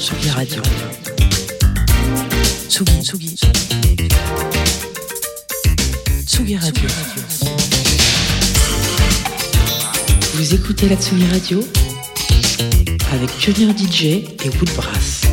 Tsugi Radio. Tsugi, Tsugi. Tsugi Radio. Vous écoutez la Tsugi Radio avec Pionnier DJ et Woodbrass.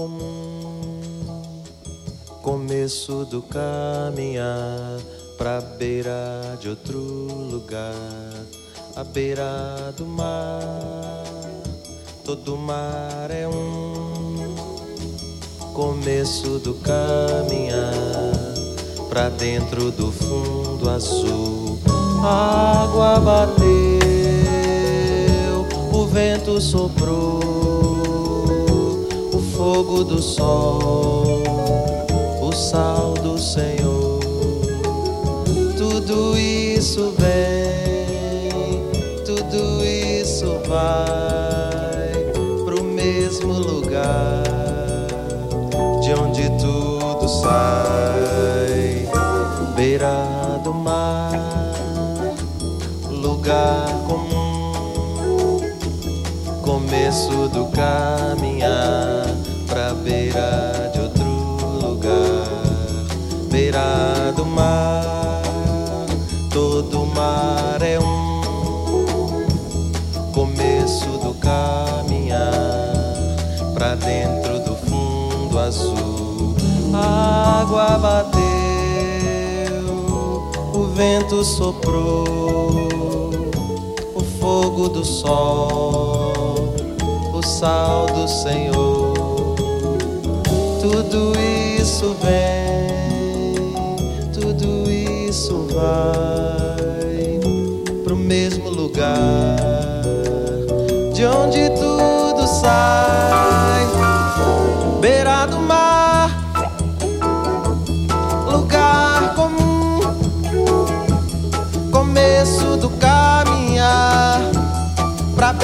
Comum, começo do caminhar pra beira de outro lugar, a beira do mar, todo mar é um. Começo do caminhar pra dentro do fundo azul, água bateu vento soprou, o fogo do sol, o sal do Senhor. Tudo isso vem, tudo isso vai pro mesmo lugar de onde tudo sai, água bateu, o vento soprou, o fogo do sol o sal do Senhor. Tudo isso vem, tudo isso vai pro mesmo lugar de onde tudo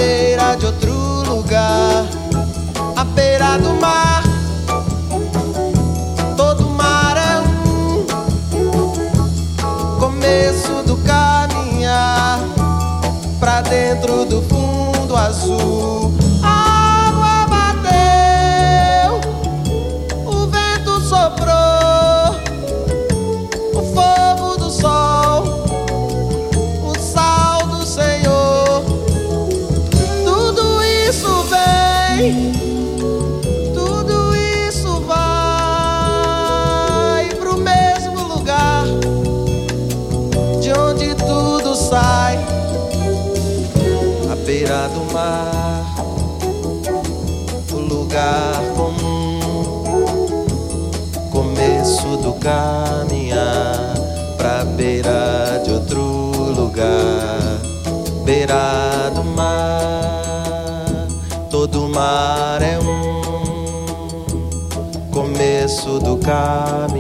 cadeira de começo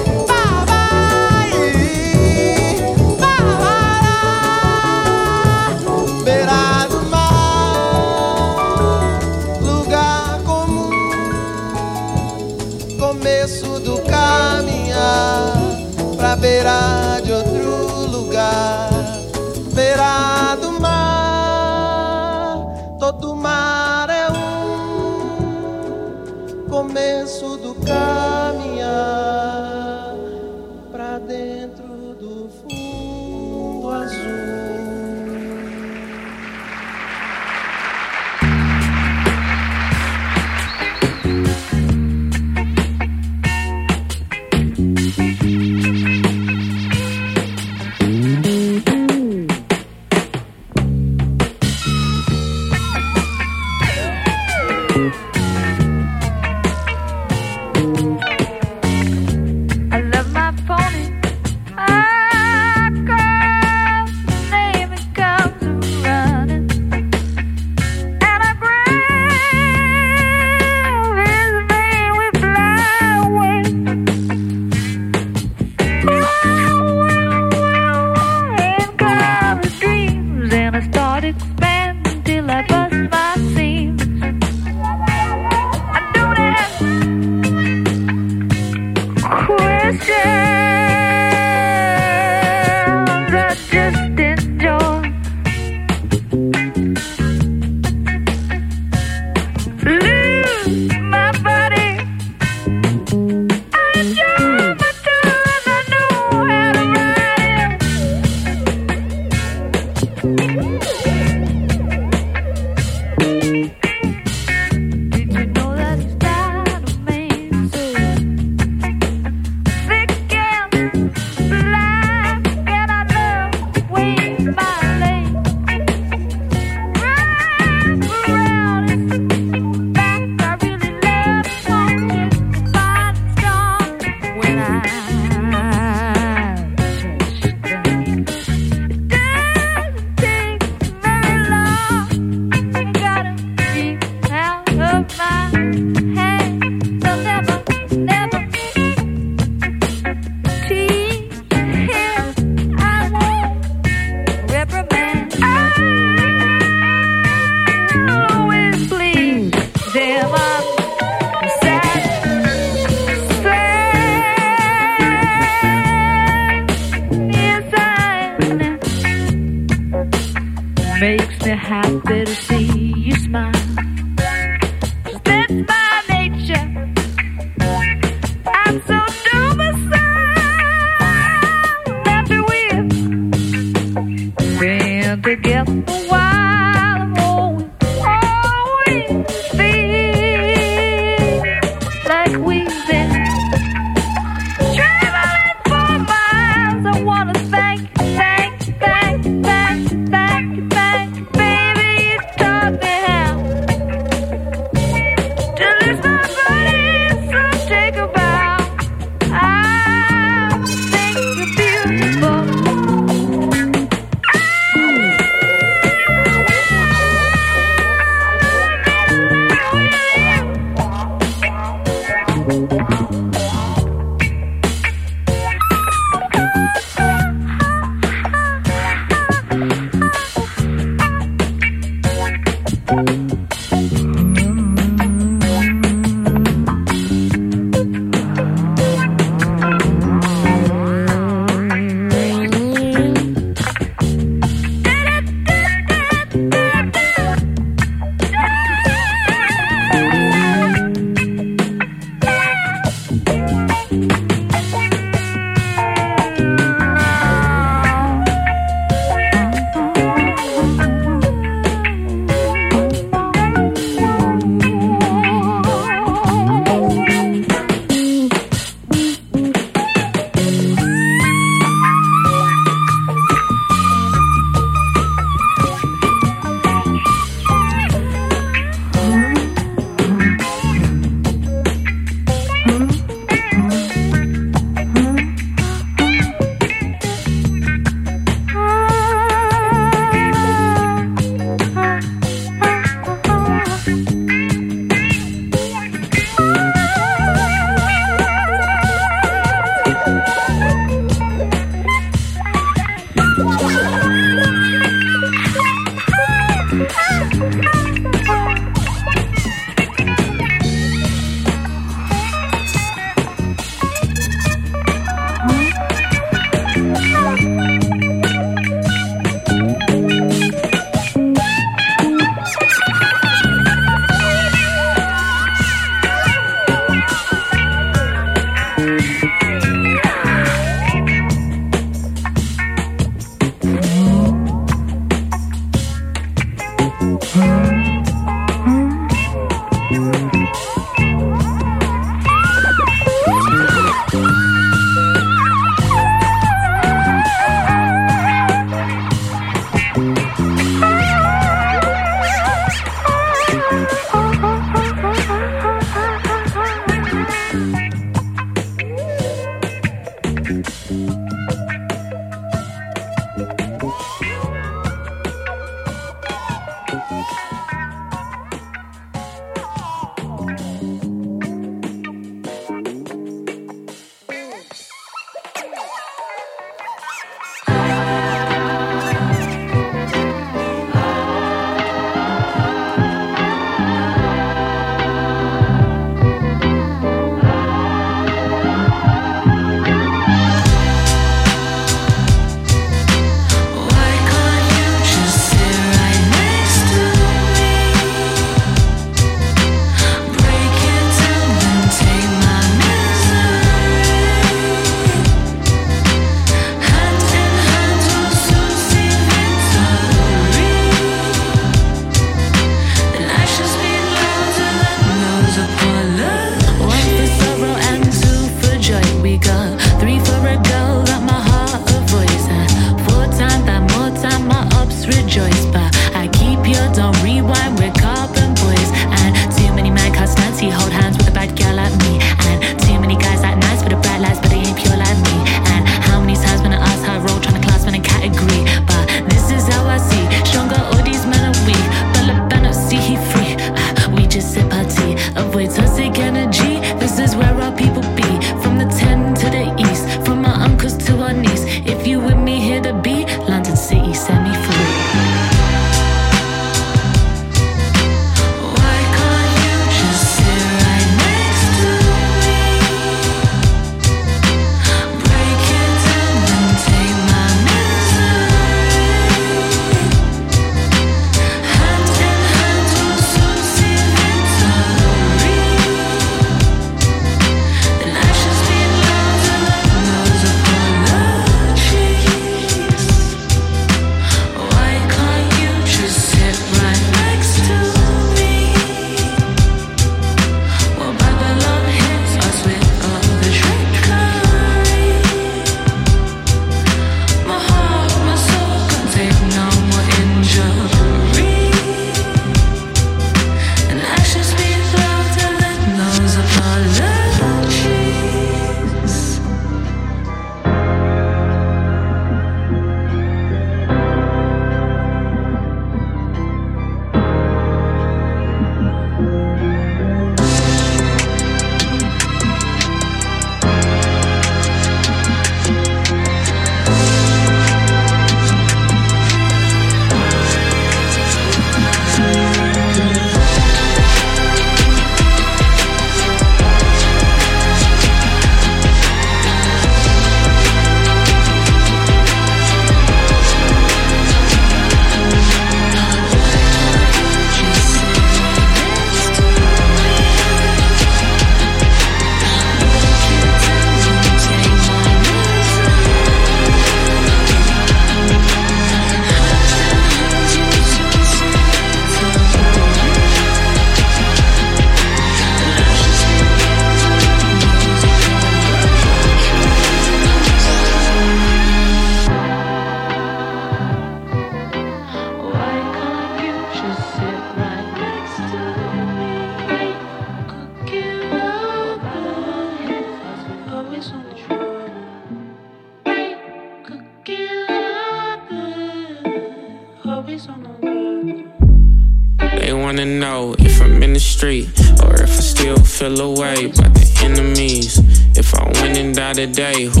today, who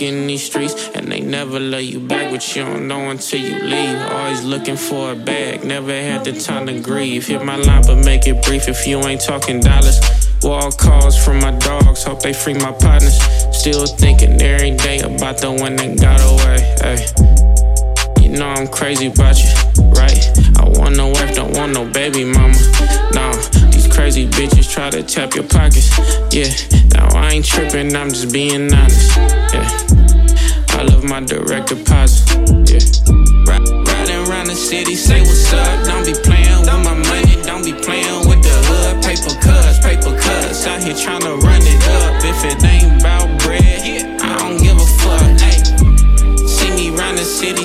when in these streets. And they never love you back, but you don't know until you leave. Always looking for a bag, never had the time to grieve. Hit my line, but make it brief if you ain't talking dollars. Wall calls from my dogs, hope they free my partners. Still thinking every day about the one that got away. Ay. You know I'm crazy about you, right? I want no wife, don't want no baby mama. No, these crazy bitches try to tap your pockets. Yeah, now I ain't tripping, I'm just being honest. Yeah, my direct deposit. Yeah, riding around the city, say what's up. Don't be playing with my money, don't be playing with the hood. Paper cuts, paper cuts. Out here trying to run it up. If it ain't about bread, I don't give a fuck. Ay. See me round the city,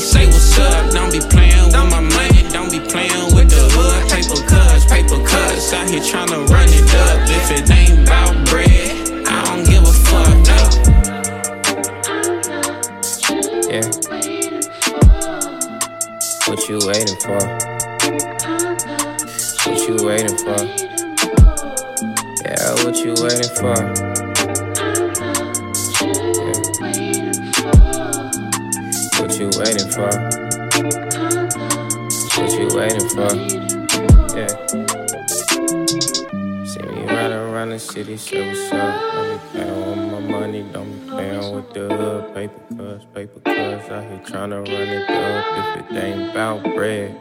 for? What you waiting for? What you waiting for? Yeah. See me riding around the city, say what's up. Don't be playing with my money, don't be playing with the hood. Paper cuts, paper cuts. Out here trying to run it up. If it ain't about bread.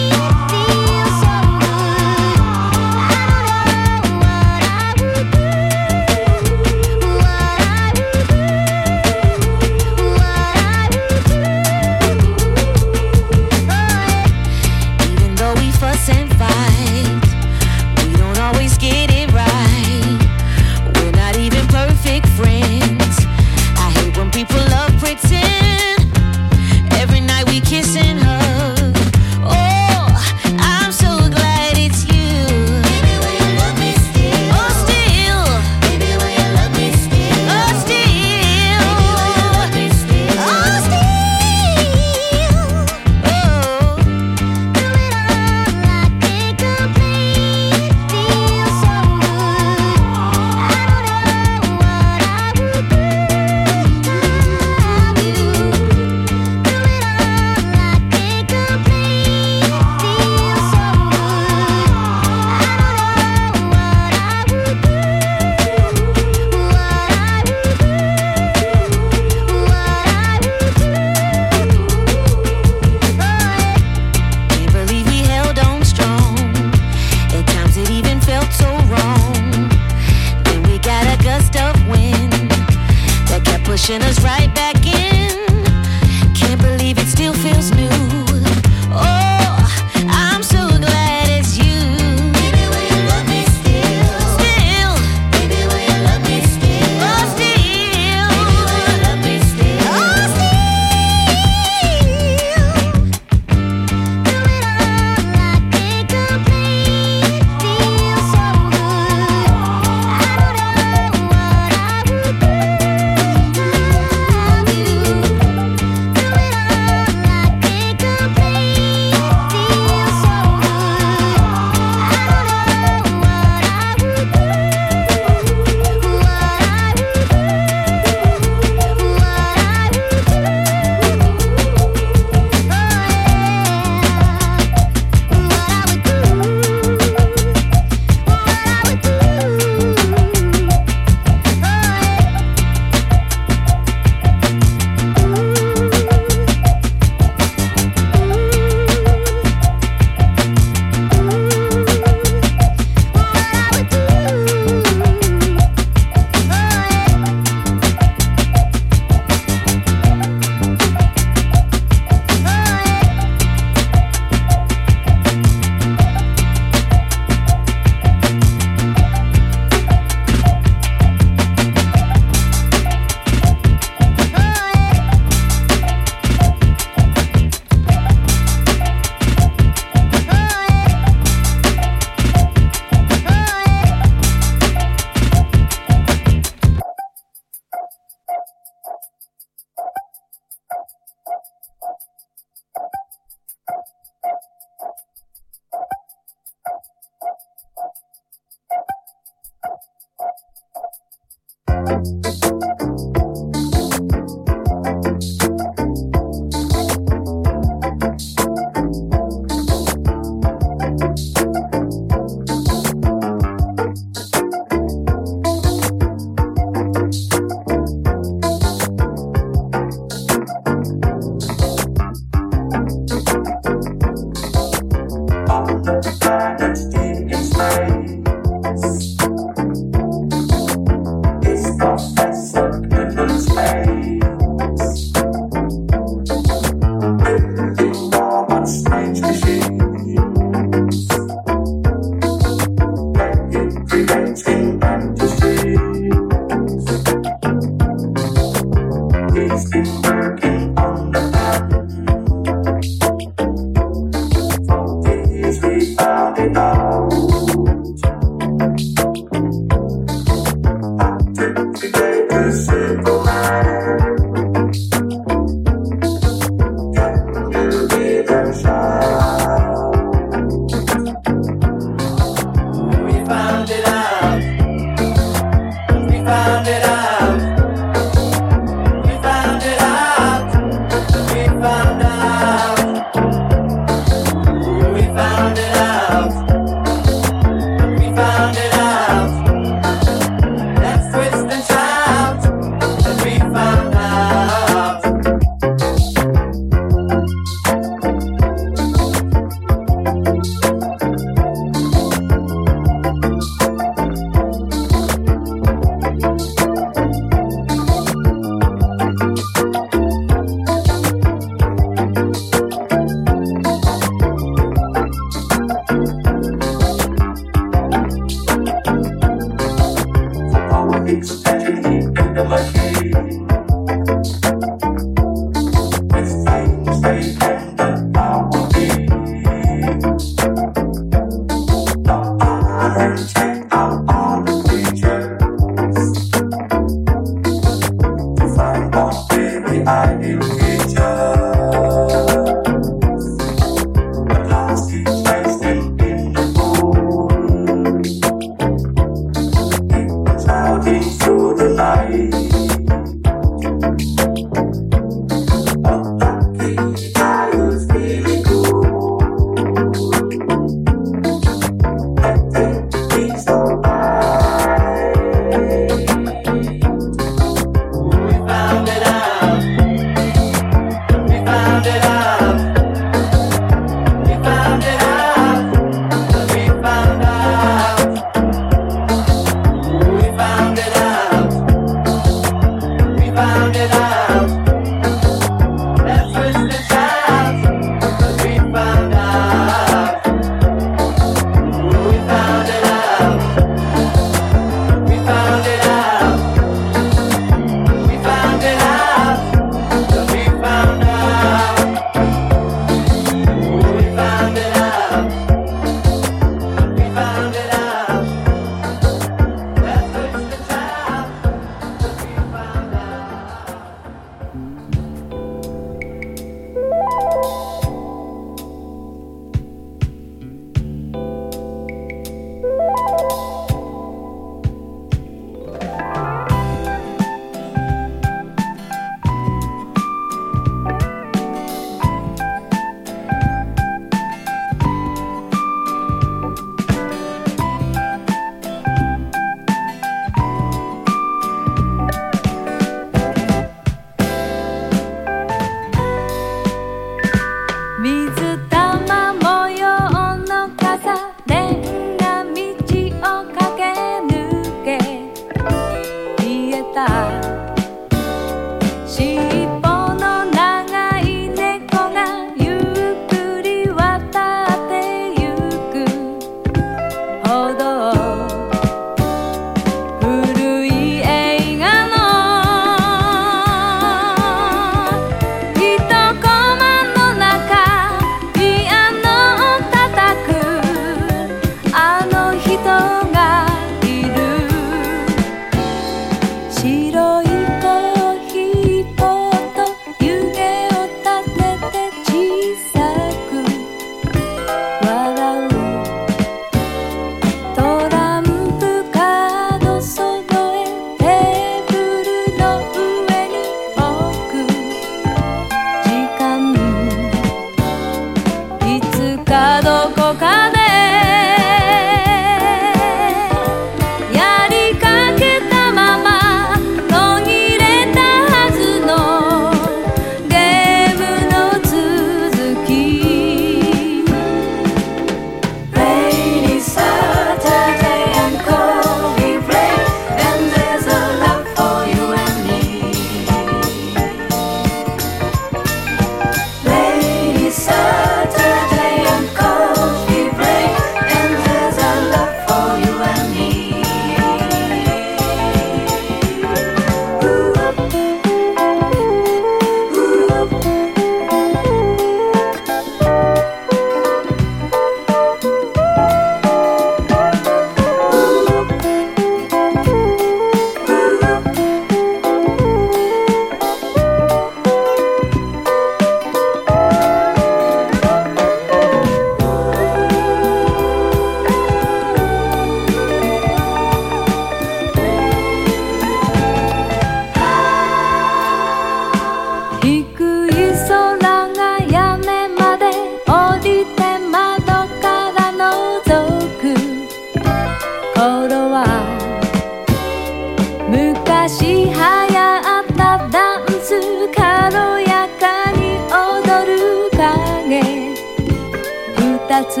つ。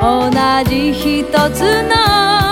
同じ一つの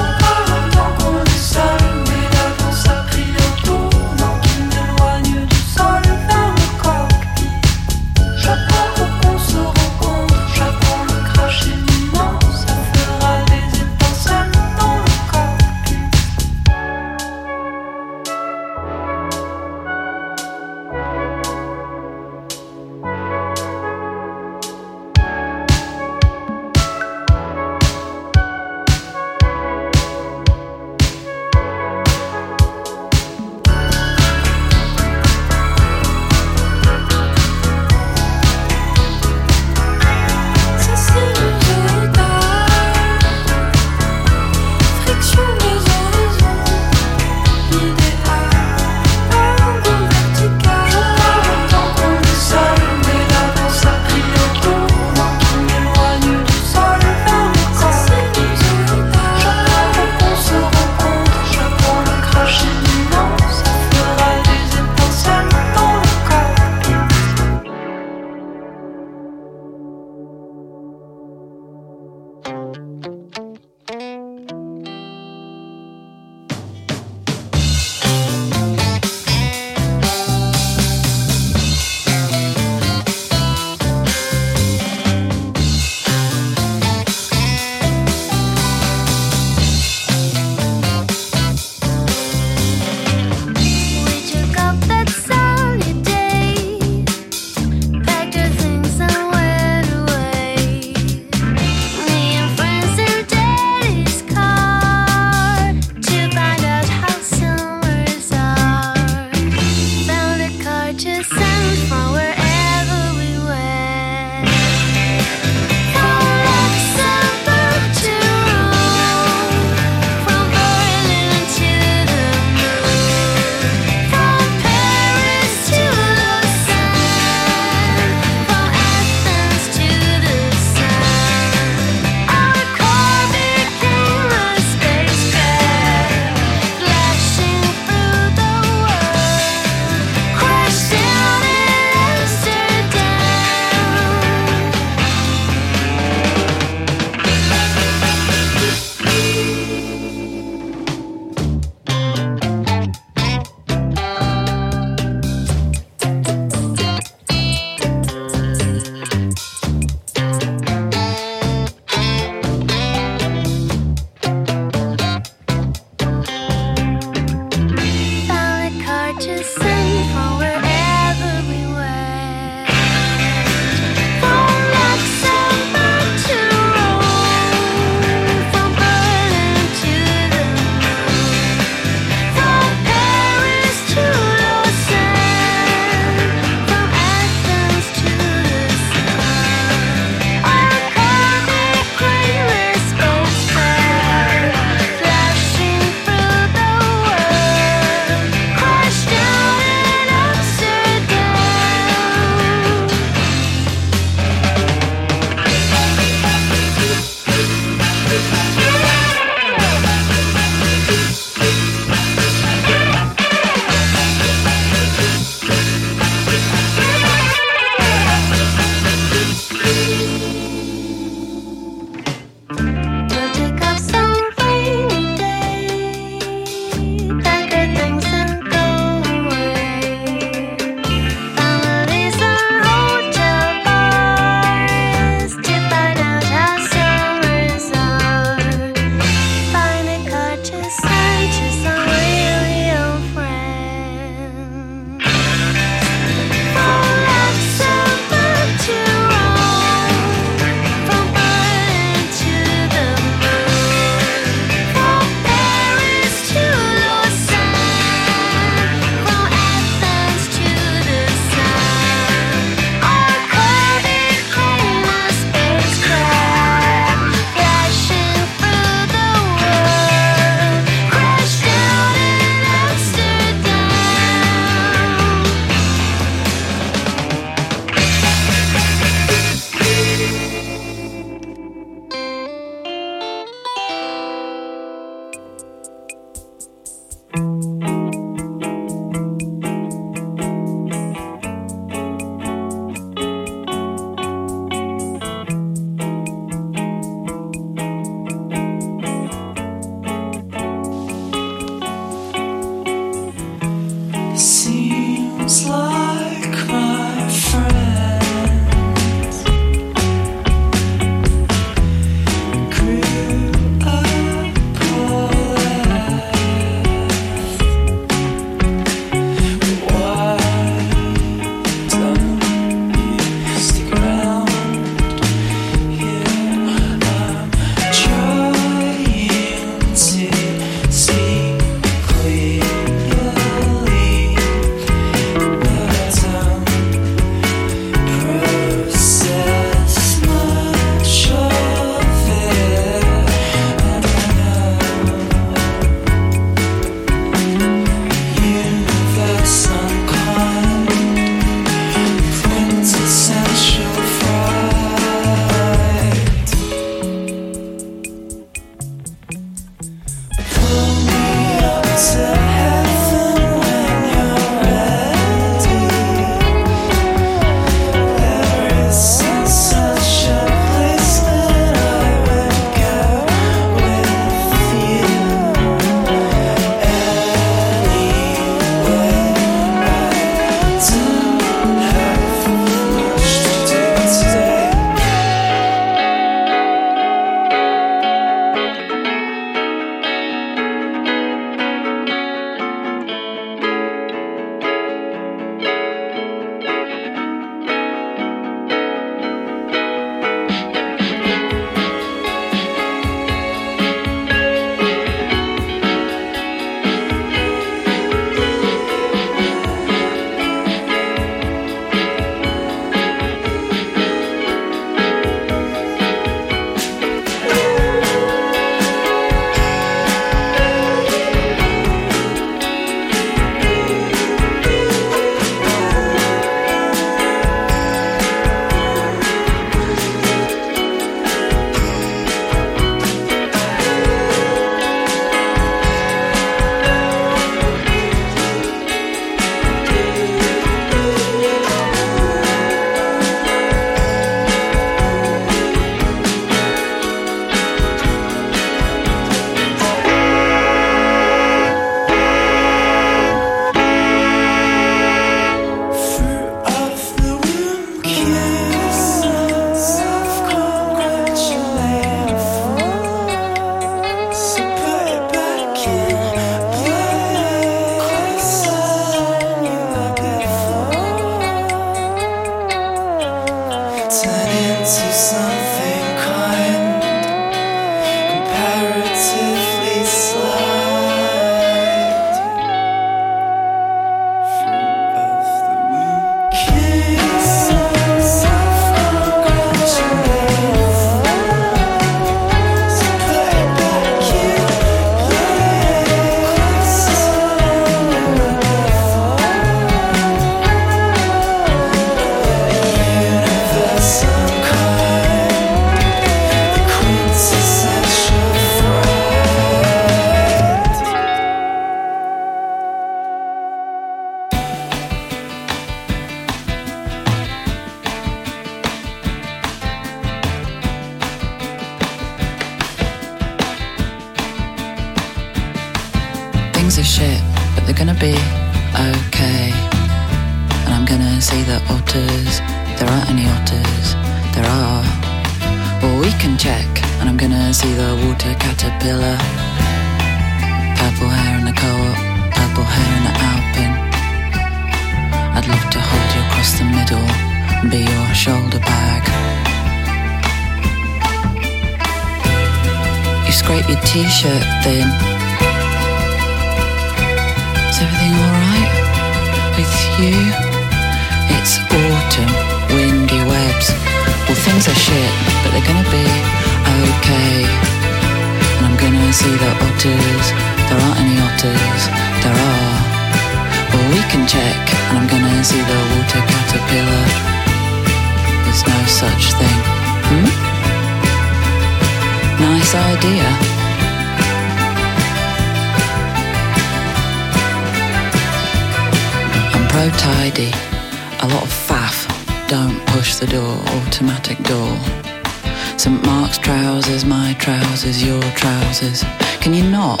Trousers. Can you not?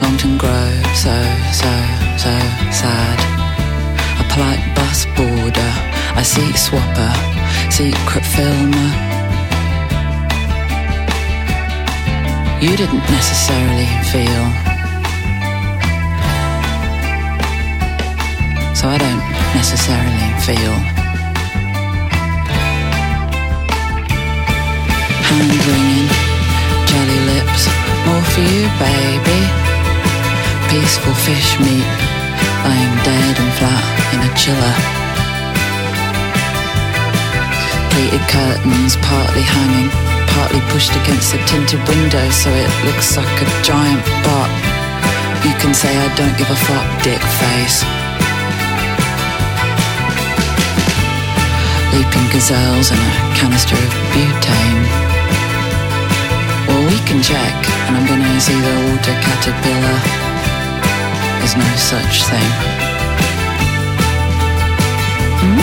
Longton Grove, so, so, so sad. A polite bus boarder, a seat swapper, secret filmer. You didn't necessarily feel. So I don't necessarily feel. Hand lips, more for you, baby. Peaceful fish meat, lying dead and flat in a chiller. Pleated curtains partly hanging, partly pushed against the tinted window so it looks like a giant butt. You can say I don't give a fuck, dick face. Leaping gazelles and a canister of butane. We can check, and I'm gonna see the water caterpillar. There's no such thing. Hmm?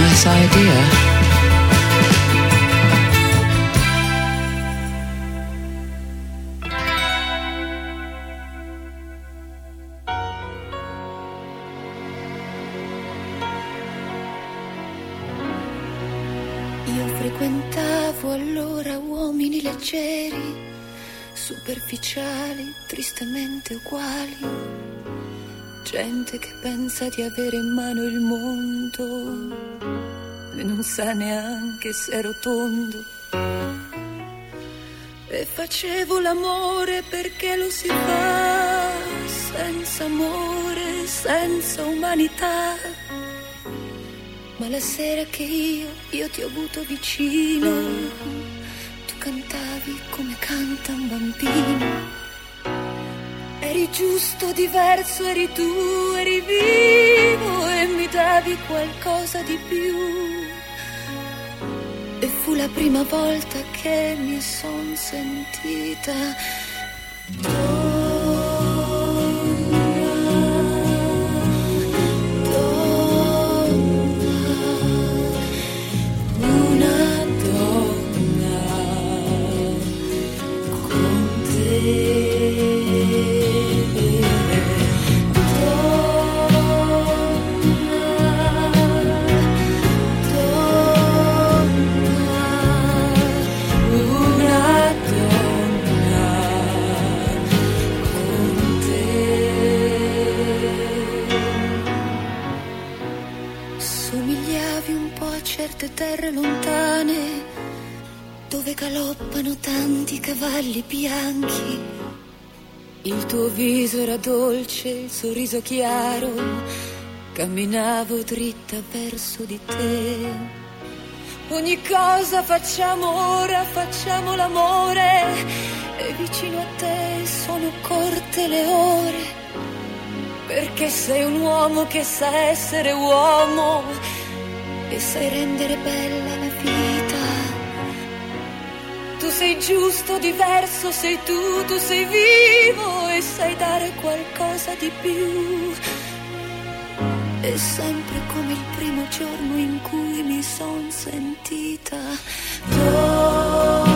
Nice idea. Tristemente uguali. Gente che pensa di avere in mano il mondo e non sa neanche se è rotondo. E facevo l'amore perché lo si fa senza amore, senza umanità. Ma la sera che io, io ti ho avuto vicino, tu cantavi come canta un bambino. Eri giusto, diverso, eri tu, eri vivo e mi davi qualcosa di più. E fu la prima volta che mi son sentita cavalli bianchi. Il tuo viso era dolce, il sorriso chiaro, camminavo dritta verso di te. Ogni cosa facciamo ora, facciamo l'amore e vicino a te sono corte le ore perché sei un uomo che sa essere uomo e sai rendere bella la vita. Sei giusto, diverso, sei tu, tu sei vivo e sai dare qualcosa di più. È sempre come il primo giorno in cui mi son sentita donna.